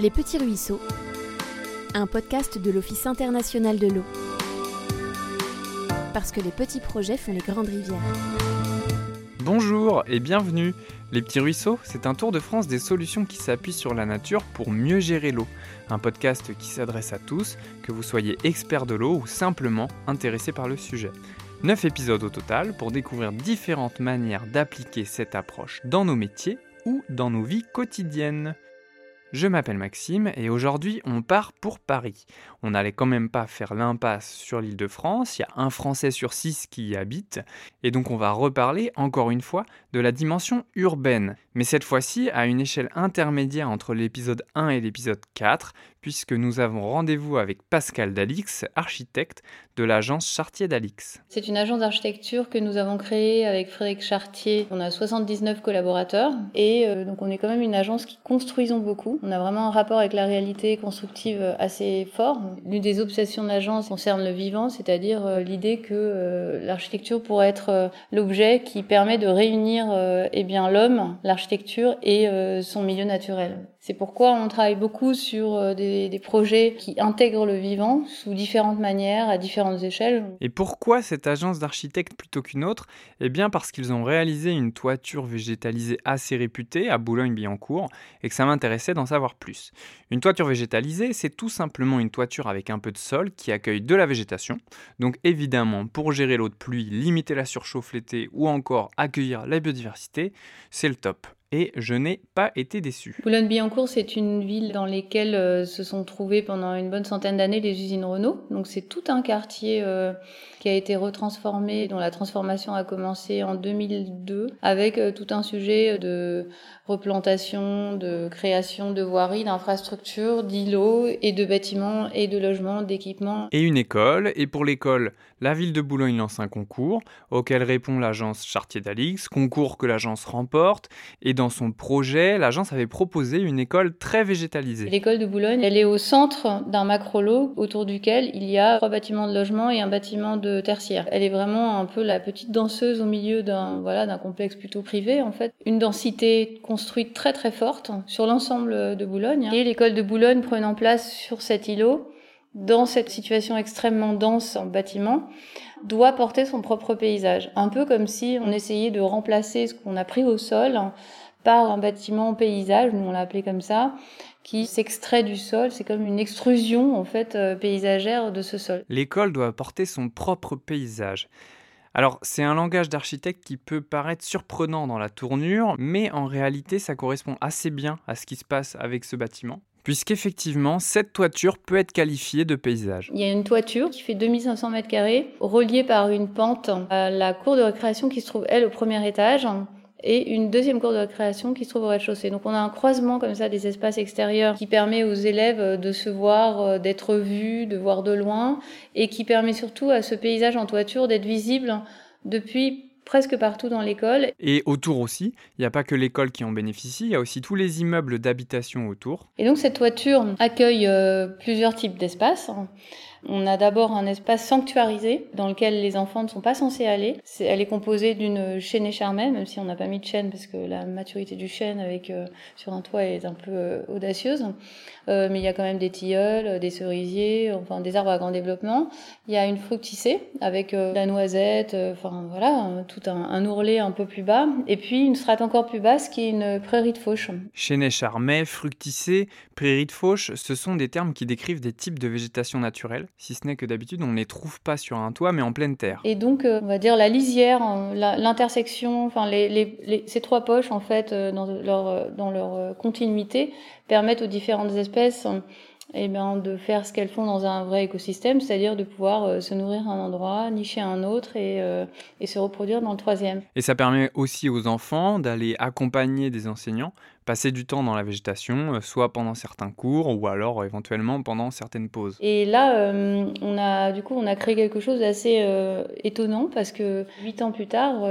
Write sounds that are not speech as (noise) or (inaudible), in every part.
Les Petits Ruisseaux, un podcast de l'Office international de l'eau. Parce que les petits projets font les grandes rivières. Bonjour et bienvenue. Les Petits Ruisseaux, c'est un tour de France des solutions qui s'appuient sur la nature pour mieux gérer l'eau. Un podcast qui s'adresse à tous, que vous soyez expert de l'eau ou simplement intéressé par le sujet. 9 épisodes au total pour découvrir différentes manières d'appliquer cette approche dans nos métiers ou dans nos vies quotidiennes. Je m'appelle Maxime et aujourd'hui on part pour Paris. On n'allait quand même pas faire l'impasse sur l'île de France, il y a un Français sur six qui y habite, et donc on va reparler encore une fois de la dimension urbaine, mais cette fois-ci à une échelle intermédiaire entre l'épisode 1 et l'épisode 4, puisque nous avons rendez-vous avec Pascal Dalix, architecte de l'agence Chartier Dalix. C'est une agence d'architecture que nous avons créée avec Frédéric Chartier. On a 79 collaborateurs et euh, donc on est quand même une agence qui construisons beaucoup. On a vraiment un rapport avec la réalité constructive assez fort. L'une des obsessions de l'agence concerne le vivant, c'est-à-dire euh, l'idée que euh, l'architecture pourrait être l'objet qui permet de réunir eh bien l'homme, l'architecture et son milieu naturel. C'est pourquoi on travaille beaucoup sur euh, des, projets qui intègrent le vivant sous différentes manières, à différentes échelles. Et pourquoi cette agence d'architectes plutôt qu'une autre? Eh bien parce qu'ils ont réalisé une toiture végétalisée assez réputée à Boulogne-Billancourt et que ça m'intéressait d'en savoir plus. Une toiture végétalisée, c'est tout simplement une toiture avec un peu de sol qui accueille de la végétation. Donc évidemment, pour gérer l'eau de pluie, limiter la surchauffe l'été ou encore accueillir la biodiversité, c'est le top et je n'ai pas été déçu. Boulogne-Billancourt, c'est une ville dans laquelle euh, se sont trouvées pendant une bonne centaine d'années les usines Renault. Donc c'est tout un quartier euh, qui a été retransformé, dont la transformation a commencé en 2002, avec euh, tout un sujet de replantation, de création de voiries, d'infrastructures, d'îlots et de bâtiments et de logements, d'équipements. Et une école. Et pour l'école, la ville de Boulogne lance un concours auquel répond l'agence Chartier d'Alix, concours que l'agence remporte. Et dans son projet, l'agence avait proposé une école très végétalisée. L'école de Boulogne, elle est au centre d'un macro-lot autour duquel il y a trois bâtiments de logement et un bâtiment de tertiaire. Elle est vraiment un peu la petite danseuse au milieu d'un voilà, d'un complexe plutôt privé en fait. Une densité construite très très forte sur l'ensemble de Boulogne. Et l'école de Boulogne prenant place sur cet îlot, dans cette situation extrêmement dense en bâtiment, doit porter son propre paysage. Un peu comme si on essayait de remplacer ce qu'on a pris au sol par un bâtiment paysage, nous on l'a appelé comme ça, qui s'extrait du sol. C'est comme une extrusion en fait euh, paysagère de ce sol. L'école doit porter son propre paysage. Alors, c'est un langage d'architecte qui peut paraître surprenant dans la tournure, mais en réalité, ça correspond assez bien à ce qui se passe avec ce bâtiment. Puisqu'effectivement, cette toiture peut être qualifiée de paysage. Il y a une toiture qui fait 2500 mètres carrés, reliée par une pente à la cour de récréation qui se trouve, elle, au premier étage et une deuxième cour de récréation qui se trouve au rez-de-chaussée. Donc on a un croisement comme ça des espaces extérieurs qui permet aux élèves euh, de se voir, euh, d'être vus, de voir de loin et qui permet surtout à ce paysage en toiture d'être visible depuis presque partout dans l'école. Et autour aussi, il n'y a pas que l'école qui en bénéficie, il y a aussi tous les immeubles d'habitation autour. Et donc cette toiture accueille euh, plusieurs types d'espaces. On a d'abord un espace sanctuarisé dans lequel les enfants ne sont pas censés aller. elle est composée d'une chaîne écharmée, même si on n'a pas mis de chaîne parce que la maturité du chêne avec euh, sur un toit est un peu euh, audacieuse. Euh, mais il y a quand même des tilleuls, des cerisiers, enfin des arbres à grand développement. Il y a une fructicée avec la noisette, enfin voilà, tout un, ourlet un peu plus bas. Et puis une strate encore plus basse qui est une prairie de fauche. Chêne charmet, fructicée, prairie de fauche, ce sont des termes qui décrivent des types de végétation naturelle si ce n'est que d'habitude on ne les trouve pas sur un toit mais en pleine terre. Et donc euh, on va dire la lisière, hein, l'intersection, enfin ces trois poches en fait euh, dans leur, euh, dans leur continuité permettent aux différentes espèces eh bien, de faire ce qu'elles font dans un vrai écosystème, c'est-à-dire de pouvoir se nourrir à un endroit, nicher à un autre et, et se reproduire dans le troisième. Et ça permet aussi aux enfants d'aller accompagner des enseignants passer du temps dans la végétation, euh, soit pendant certains cours ou alors euh, éventuellement pendant certaines pauses. Et là, euh, on a du coup on a créé quelque chose d'assez étonnant parce que huit ans plus tard,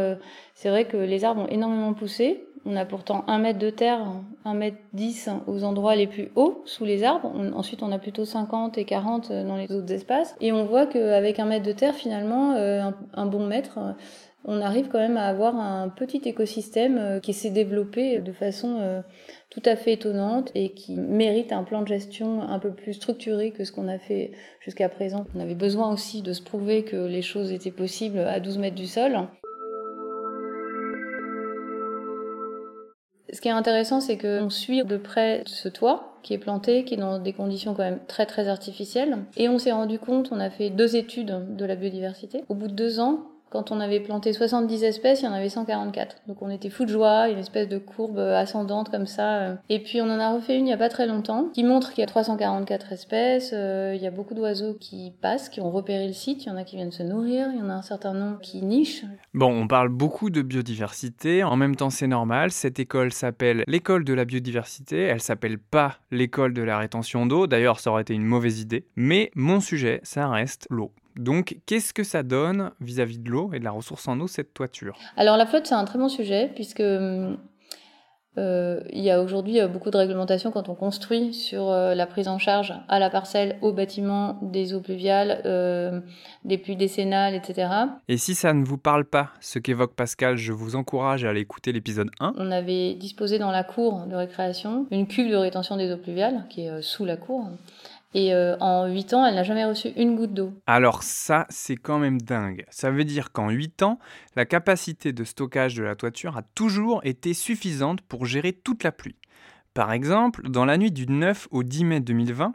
c'est vrai que les arbres ont énormément poussé. On a pourtant un mètre de terre, un mètre dix aux endroits les plus hauts sous les arbres. ensuite, on a plutôt 50 et 40 dans les autres espaces. Et on voit qu'avec un mètre de terre, finalement, un, bon mètre, on arrive quand même à avoir un petit écosystème euh, qui s'est développé de façon euh, tout à fait étonnante et qui mérite un plan de gestion un peu plus structuré que ce qu'on a fait jusqu'à présent. On avait besoin aussi de se prouver que les choses étaient possibles à 12 mètres du sol. Ce qui est intéressant, c'est qu'on suit de près ce toit qui est planté, qui est dans des conditions quand même très très artificielles. Et on s'est rendu compte, on a fait deux études de la biodiversité. Au bout de deux ans, quand on avait planté 70 espèces, il y en avait 144. Donc on était fou de joie, une espèce de courbe ascendante comme ça. Et puis on en a refait une il n'y a pas très longtemps, qui montre qu'il y a 344 espèces, euh, il y a beaucoup d'oiseaux qui passent, qui ont repéré le site, il y en a qui viennent se nourrir, il y en a un certain nombre qui nichent. Bon, on parle beaucoup de biodiversité, en même temps c'est normal, cette école s'appelle l'école de la biodiversité, elle s'appelle pas l'école de la rétention d'eau, d'ailleurs ça aurait été une mauvaise idée, mais mon sujet, ça reste l'eau. Donc, qu'est-ce que ça donne vis-à-vis de l'eau et de la ressource en eau, cette toiture? Alors, la flotte, c'est un très bon sujet, puisque euh, il y a aujourd'hui beaucoup de réglementations quand on construit sur euh, la prise en charge à la parcelle, au bâtiment, des eaux pluviales, euh, des puits décennales, etc. Et si ça ne vous parle pas, ce qu'évoque Pascal, je vous encourage à aller écouter l'épisode 1. On avait disposé dans la cour de récréation une cuve de rétention des eaux pluviales qui est sous la cour et euh, en 8 ans, elle n'a jamais reçu une goutte d'eau. Alors ça, c'est quand même dingue. Ça veut dire qu'en 8 ans, la capacité de stockage de la toiture a toujours été suffisante pour gérer toute la pluie. Par exemple, dans la nuit du 9 au 10 mai 2020,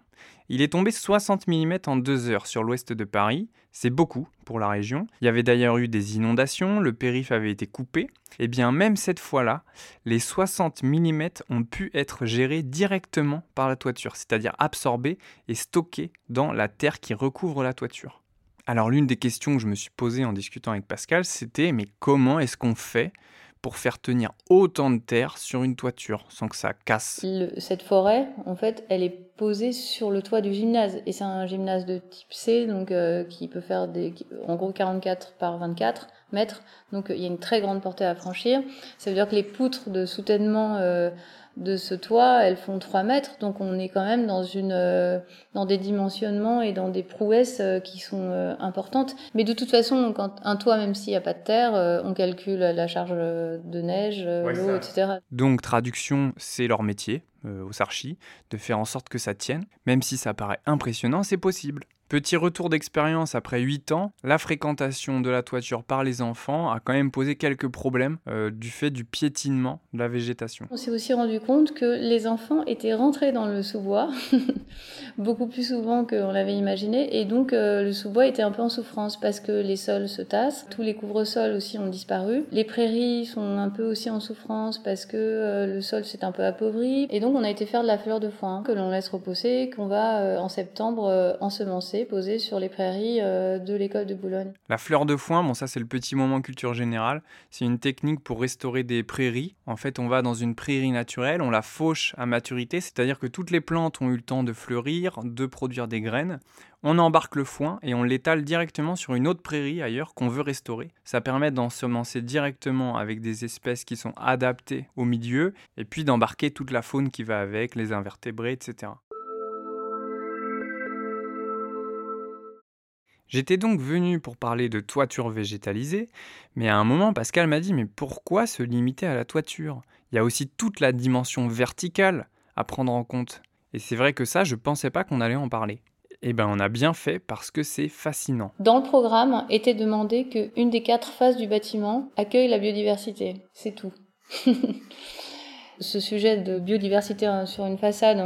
il est tombé 60 mm en 2 heures sur l'ouest de Paris. C'est beaucoup pour la région. Il y avait d'ailleurs eu des inondations, le périph' avait été coupé. Et eh bien même cette fois-là, les 60 mm ont pu être gérés directement par la toiture, c'est-à-dire absorbés et stockés dans la terre qui recouvre la toiture. Alors l'une des questions que je me suis posée en discutant avec Pascal, c'était mais comment est-ce qu'on fait pour faire tenir autant de terre sur une toiture sans que ça casse Cette forêt, en fait, elle est posée sur le toit du gymnase. Et c'est un gymnase de type C, donc euh, qui peut faire des, en gros 44 par 24 mètres. Donc il y a une très grande portée à franchir. Ça veut dire que les poutres de soutènement euh, de ce toit, elles font 3 mètres, donc on est quand même dans, une, euh, dans des dimensionnements et dans des prouesses euh, qui sont euh, importantes. Mais de toute façon, quand un toit, même s'il n'y a pas de terre, on calcule la charge de neige, l'eau, etc. Donc traduction, c'est leur métier aux archis, de faire en sorte que ça tienne. Même si ça paraît impressionnant, c'est possible. Petit retour d'expérience après 8 ans, la fréquentation de la toiture par les enfants a quand même posé quelques problèmes euh, du fait du piétinement de la végétation. On s'est aussi rendu compte que les enfants étaient rentrés dans le sous-bois (laughs) beaucoup plus souvent qu'on l'avait imaginé et donc euh, le sous-bois était un peu en souffrance parce que les sols se tassent, tous les couvre-sols aussi ont disparu, les prairies sont un peu aussi en souffrance parce que euh, le sol s'est un peu appauvri et donc on a été faire de la fleur de foin que l'on laisse reposer, qu'on va en septembre ensemencer sur les prairies euh, de l'école de Boulogne. La fleur de foin, bon ça c'est le petit moment culture générale, c'est une technique pour restaurer des prairies. En fait on va dans une prairie naturelle, on la fauche à maturité, c'est-à-dire que toutes les plantes ont eu le temps de fleurir, de produire des graines. On embarque le foin et on l'étale directement sur une autre prairie ailleurs qu'on veut restaurer. Ça permet d'ensemencer directement avec des espèces qui sont adaptées au milieu et puis d'embarquer toute la faune qui va avec, les invertébrés, etc. J'étais donc venu pour parler de toiture végétalisée, mais à un moment Pascal m'a dit mais pourquoi se limiter à la toiture? Il y a aussi toute la dimension verticale à prendre en compte. Et c'est vrai que ça, je pensais pas qu'on allait en parler. Eh ben, on a bien fait parce que c'est fascinant. Dans le programme était demandé qu'une des quatre phases du bâtiment accueille la biodiversité. C'est tout. (laughs) ce sujet de biodiversité hein, sur une façade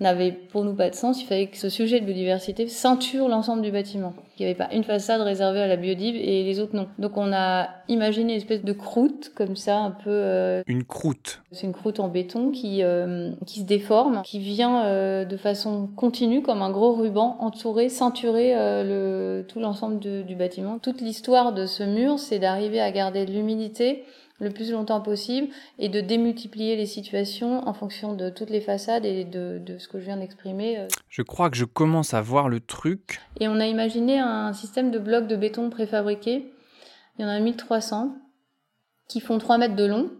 n'avait pour nous pas de sens. Il fallait que ce sujet de biodiversité ceinture l'ensemble du bâtiment. Il n'y avait pas une façade réservée à la biodive et les autres non. Donc on a imaginé une espèce de croûte comme ça, un peu. Euh, une croûte. C'est une croûte en béton qui euh, qui se déforme, qui vient euh, de façon continue comme un gros ruban entourer, ceinturer le tout l'ensemble du bâtiment. Toute l'histoire de ce mur, c'est d'arriver à garder de l'humidité le plus longtemps possible et de démultiplier les situations en fonction de toutes les façades et de, ce que je viens d'exprimer. Euh. Je crois que je commence à voir le truc. Et on a imaginé un système de blocs de béton préfabriqués. Il y en a 1300 qui font 3 mètres de long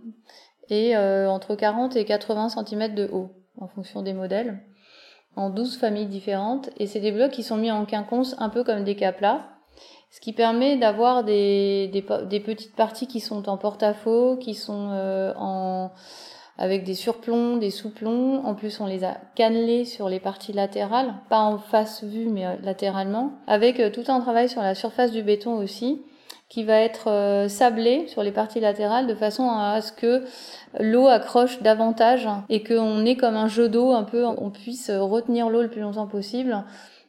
et euh, entre 40 et 80 cm de haut en fonction des modèles en 12 familles différentes et c'est des blocs qui sont mis en quinconce un peu comme des cas plats ce qui permet d'avoir des, des, petites parties qui sont en porte-à-faux, qui sont en avec des surplombs, des sous-plombs. En plus, on les a cannelés sur les parties latérales, pas en face vue, mais euh, latéralement, avec euh, tout un travail sur la surface du béton aussi, qui va être euh, sablé sur les parties latérales de façon à ce que l'eau accroche davantage et qu'on ait comme un jeu d'eau un peu, on puisse retenir l'eau le plus longtemps possible.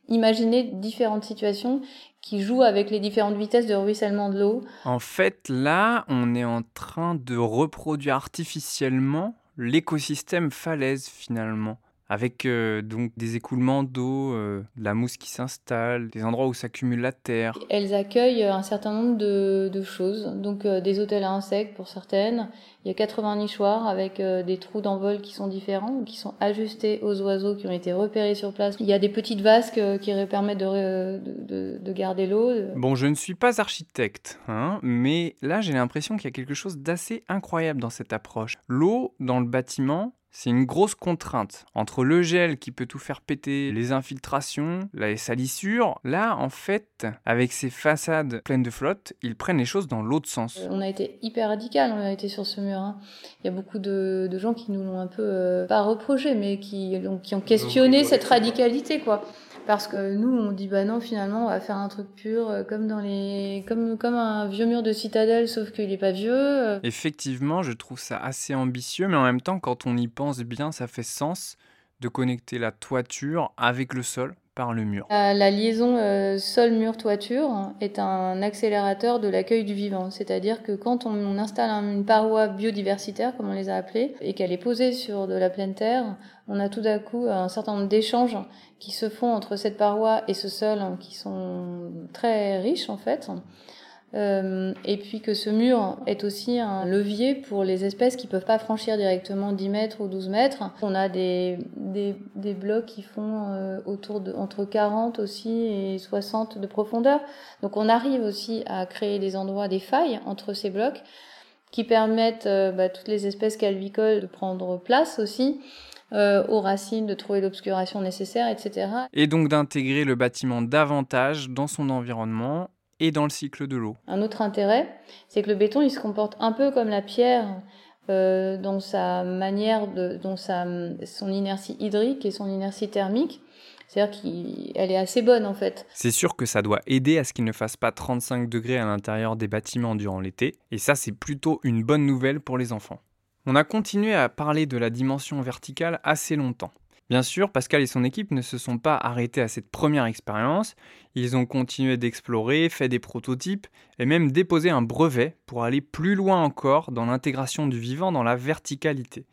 Imaginez différentes situations qui jouent avec les différentes vitesses de ruissellement de l'eau. En fait, là, on est en train de reproduire artificiellement l'écosystème falaise finalement avec euh, donc des écoulements d'eau, euh, de la mousse qui s'installe, des endroits où s'accumule la terre. Elles accueillent un certain nombre de, de choses, donc euh, des hôtels à insectes pour certaines. Il y a 80 nichoirs avec des trous d'envol qui sont différents, qui sont ajustés aux oiseaux qui ont été repérés sur place. Il y a des petites vasques qui permettent de, de, de garder l'eau. Bon, je ne suis pas architecte, hein, mais là j'ai l'impression qu'il y a quelque chose d'assez incroyable dans cette approche. L'eau dans le bâtiment, c'est une grosse contrainte entre le gel qui peut tout faire péter, les infiltrations, la salissure. Là, en fait, avec ces façades pleines de flotte, ils prennent les choses dans l'autre sens. On a été hyper radical, on a été sur ce mur. Hein. Il y a beaucoup de, gens qui nous l'ont un peu, euh, pas reproché, mais qui, qui ont questionné cette radicalité, quoi. Parce que nous, on dit bah non, finalement, on va faire un truc pur, euh, comme dans les, comme comme un vieux mur de citadelle, sauf qu'il n'est pas vieux. Euh. Effectivement, je trouve ça assez ambitieux, mais en même temps, quand on y pense bien, ça fait sens de connecter la toiture avec le sol La, liaison euh, sol-mur-toiture est un accélérateur de l'accueil du vivant. C'est-à-dire que quand on, installe une paroi biodiversitaire, comme on les a appelées, et qu'elle est posée sur de la pleine terre, on a tout d'un coup un certain nombre d'échanges qui se font entre cette paroi et ce sol, qui sont très riches en fait. Euh, et puis que ce mur est aussi un levier pour les espèces qui peuvent pas franchir directement 10 mètres ou 12 mètres. On a des, des, des blocs qui font euh, autour de entre 40 aussi et 60 de profondeur. Donc on arrive aussi à créer des endroits, des failles entre ces blocs qui permettent euh, bah, toutes les espèces calvicoles de prendre place aussi. Aux racines, de trouver l'obscuration nécessaire, etc. Et donc d'intégrer le bâtiment davantage dans son environnement et dans le cycle de l'eau. Un autre intérêt, c'est que le béton, il se comporte un peu comme la pierre euh, dans sa manière, de, dans sa, son inertie hydrique et son inertie thermique. C'est-à-dire qu'elle est assez bonne en fait. C'est sûr que ça doit aider à ce qu'il ne fasse pas 35 degrés à l'intérieur des bâtiments durant l'été, et ça c'est plutôt une bonne nouvelle pour les enfants. On a continué à parler de la dimension verticale assez longtemps. Bien sûr, Pascal et son équipe ne se sont pas arrêtés à cette première expérience, ils ont continué d'explorer, fait des prototypes et même déposé un brevet pour aller plus loin encore dans l'intégration du vivant dans la verticalité.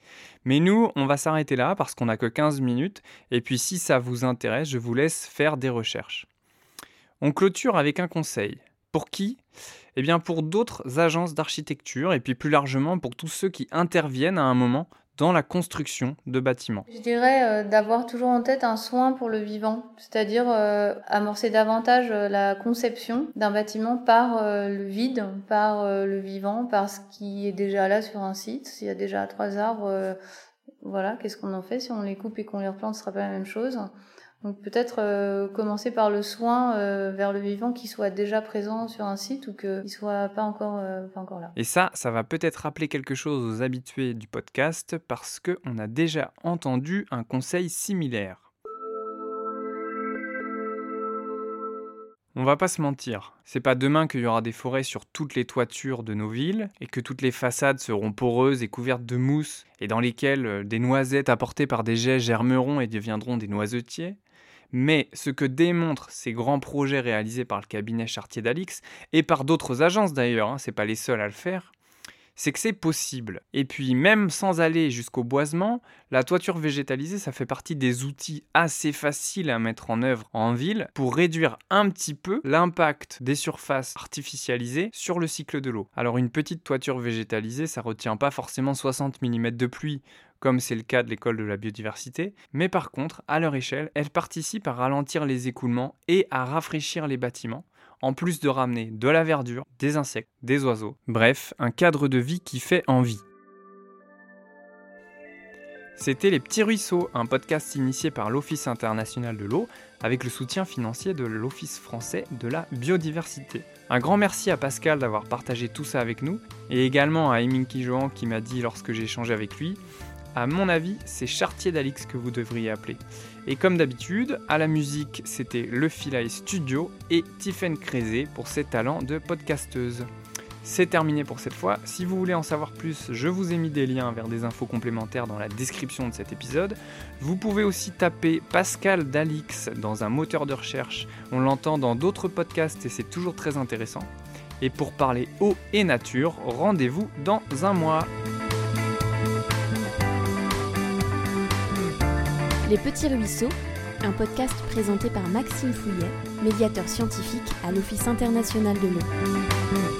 Mais nous, on va s'arrêter là parce qu'on n'a que 15 minutes et puis si ça vous intéresse, je vous laisse faire des recherches. On clôture avec un conseil. Pour qui? Eh bien pour d'autres agences d'architecture et puis plus largement pour tous ceux qui interviennent à un moment la construction de bâtiments Je dirais euh, d'avoir toujours en tête un soin pour le vivant, c'est-à-dire euh, amorcer davantage euh, la conception d'un bâtiment par le vide, par le vivant, par ce qui est déjà là sur un site. S'il y a déjà trois arbres, voilà, qu'est-ce qu'on en fait Si on les coupe et qu'on les replante, ce sera pas la même chose. Donc peut-être euh, commencer par le soin euh, vers le vivant qui soit déjà présent sur un site ou qu'il soit pas encore, euh, pas encore là. Et ça, ça va peut-être rappeler quelque chose aux habitués du podcast parce qu'on a déjà entendu un conseil similaire. On va pas se mentir, c'est pas demain qu'il y aura des forêts sur toutes les toitures de nos villes et que toutes les façades seront poreuses et couvertes de mousse et dans lesquelles des noisettes apportées par des jets germeront et deviendront des noisetiers. Mais ce que démontrent ces grands projets réalisés par le cabinet Chartier d'Alix, et par d'autres agences d'ailleurs, hein, c'est pas les seuls à le faire, c'est que c'est possible. Et puis même sans aller jusqu'au boisement, la toiture végétalisée, ça fait partie des outils assez faciles à mettre en œuvre en ville pour réduire un petit peu l'impact des surfaces artificialisées sur le cycle de l'eau. Alors une petite toiture végétalisée, ça retient pas forcément 60 mm de pluie comme c'est le cas de l'école de la biodiversité, mais par contre, à leur échelle, elles participent à ralentir les écoulements et à rafraîchir les bâtiments, en plus de ramener de la verdure, des insectes, des oiseaux, bref, un cadre de vie qui fait envie. C'était Les Petits Ruisseaux, un podcast initié par l'Office international de l'eau, avec le soutien financier de l'Office français de la biodiversité. Un grand merci à Pascal d'avoir partagé tout ça avec nous, et également à Eminki Johan qui m'a dit lorsque j'ai échangé avec lui, à mon avis, c'est Chartier d'Alix que vous devriez appeler. Et comme d'habitude, à la musique, c'était Le Philae Studio et Tiffen Crézé pour ses talents de podcasteuse. C'est terminé pour cette fois. Si vous voulez en savoir plus, je vous ai mis des liens vers des infos complémentaires dans la description de cet épisode. Vous pouvez aussi taper Pascal Dalix dans un moteur de recherche. On l'entend dans d'autres podcasts et c'est toujours très intéressant. Et pour parler eau et nature, rendez-vous dans un mois. Les Petits Ruisseaux, un podcast présenté par Maxime Fouillet, médiateur scientifique à l'Office international de l'eau.